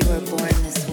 this way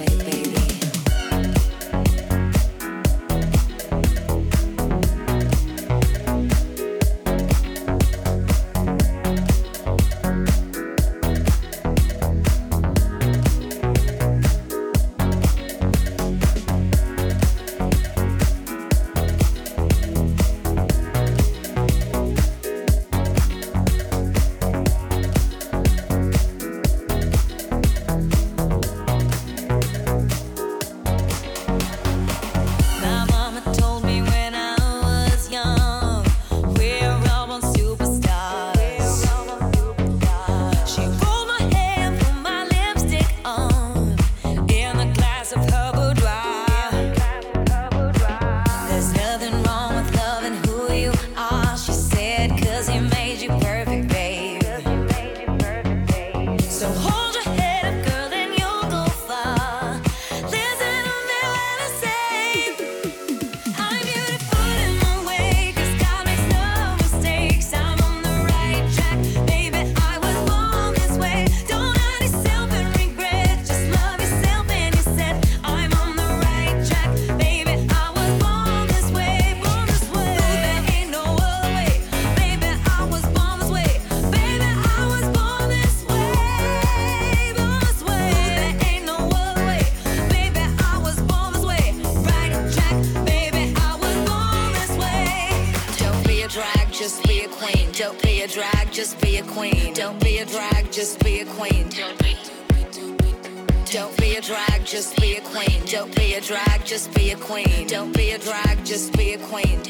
Don't be a drag, just be a queen. Don't be a drag, just be a queen. Don't be a drag, just be a queen.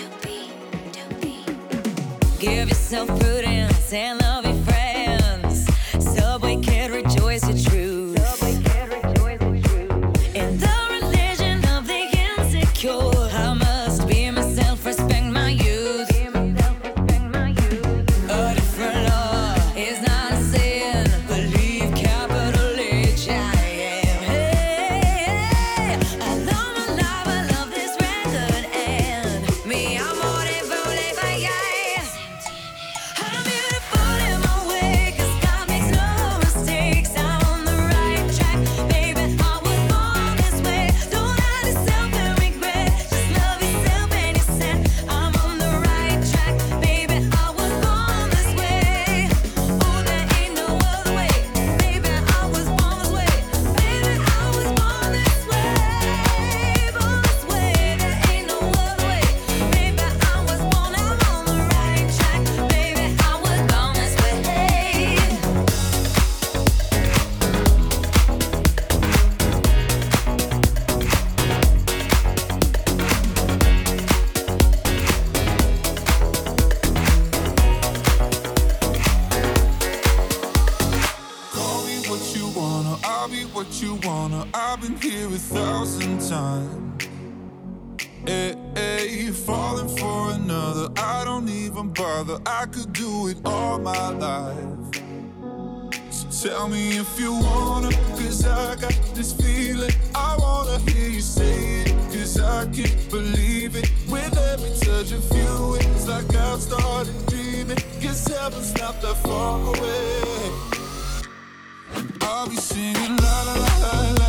Give yourself prudence and love your friends. Subway can rejoice. Started dreaming. Guess heaven's not that far away. I'll be singing la la la la.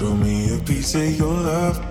Show me a piece of your love.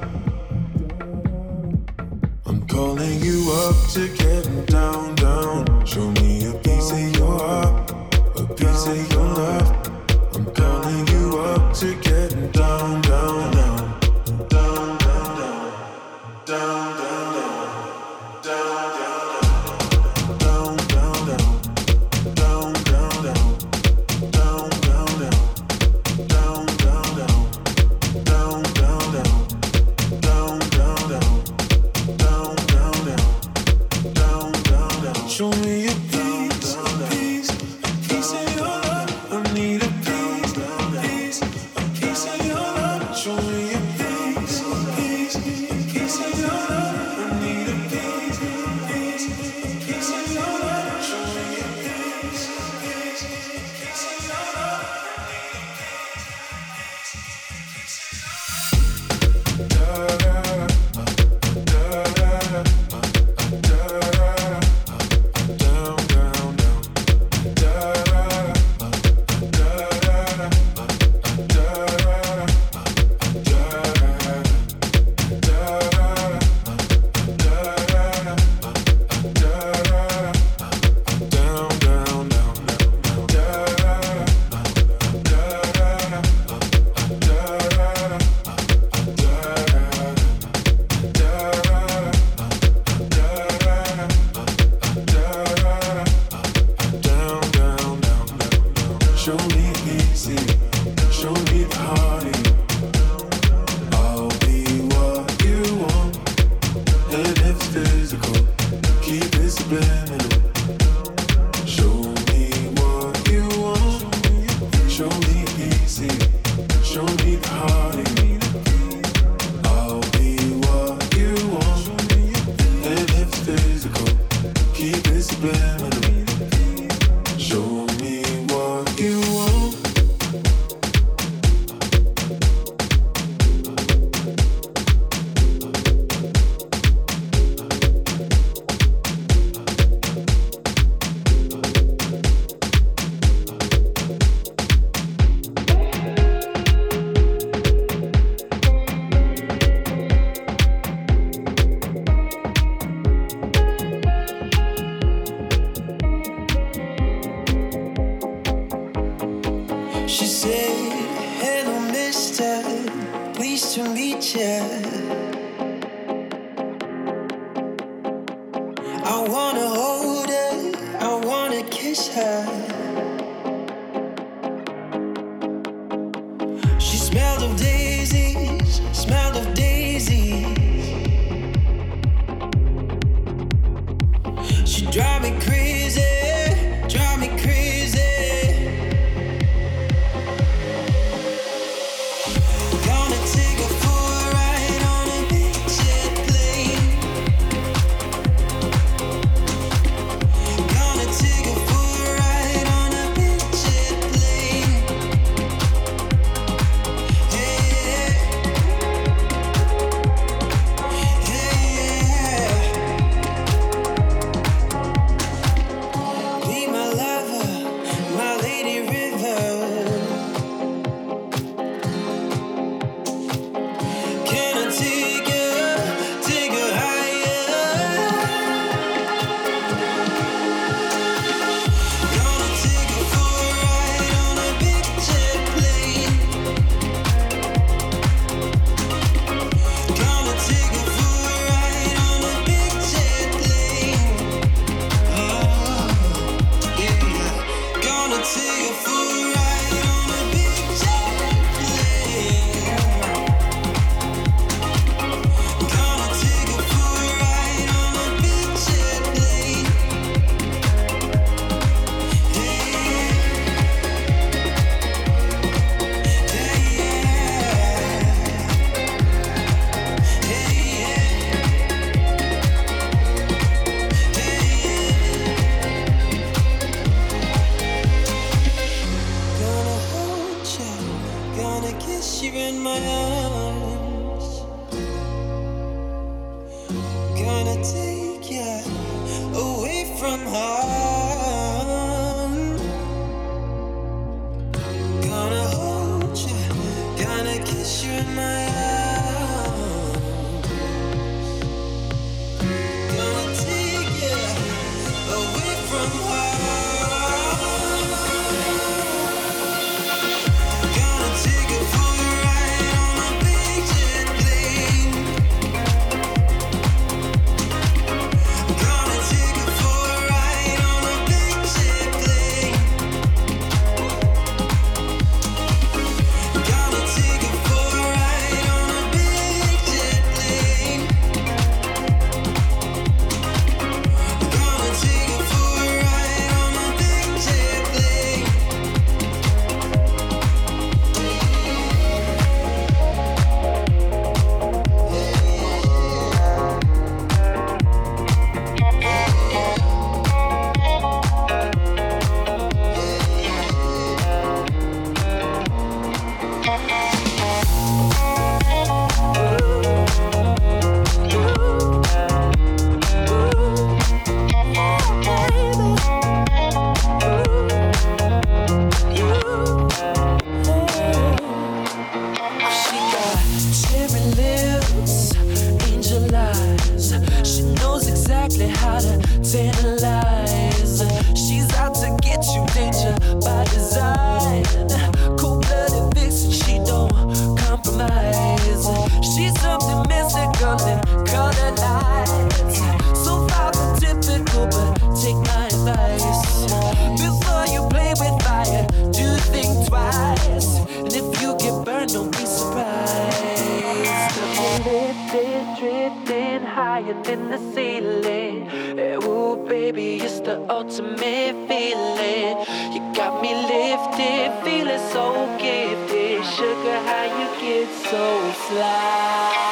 so fly.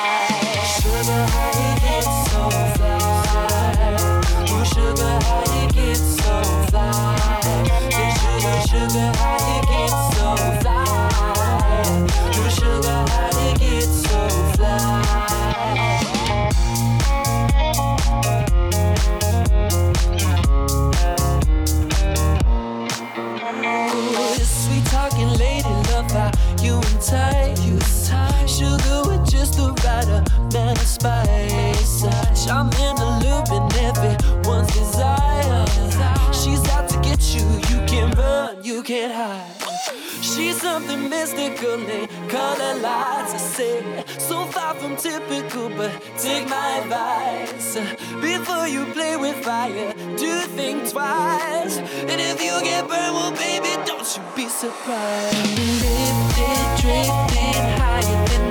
typical, but take my advice. Before you play with fire, do think twice. And if you get burned, well, baby, don't you be surprised. Lifted, drifting higher than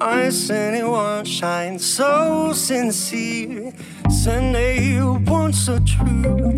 eyes anyone shines so sincere. Send you want so true.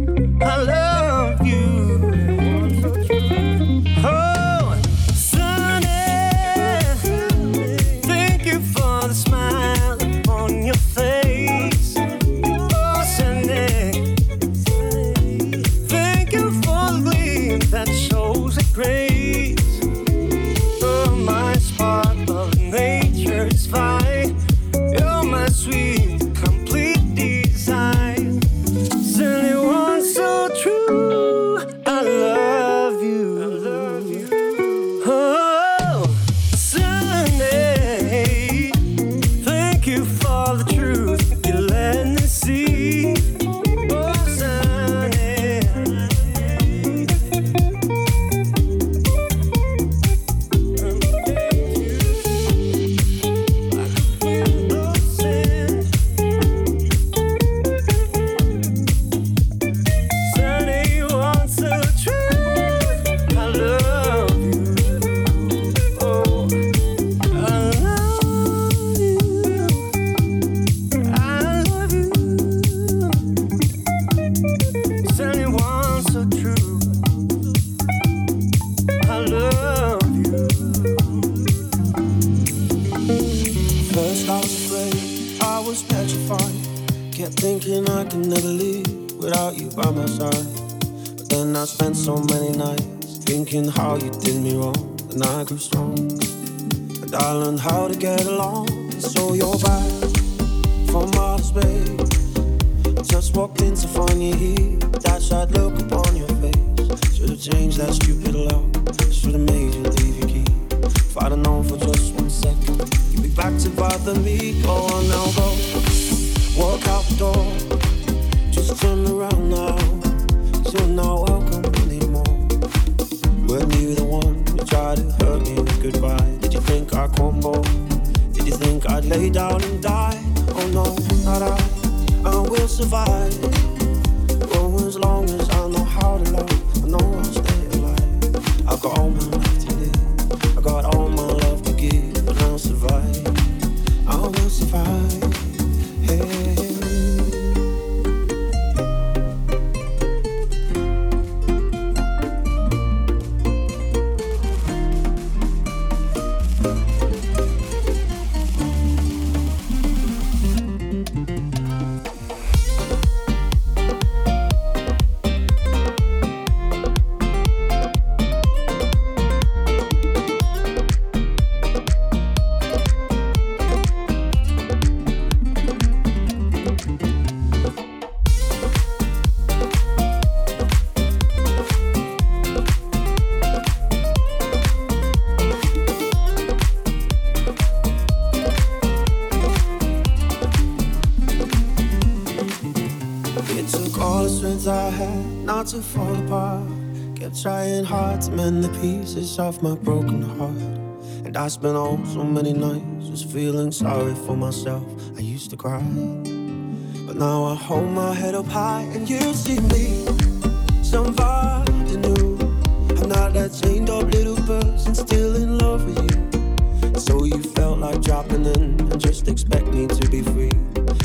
mend the pieces of my broken heart. And I spent all so many nights just feeling sorry for myself. I used to cry, but now I hold my head up high and you see me. Somebody new. I'm not that chained up little person still in love with you. So you felt like dropping in and just expect me to be free.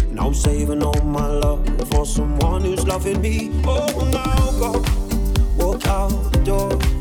And I'm saving all my love for someone who's loving me. Oh, now go walk out the door.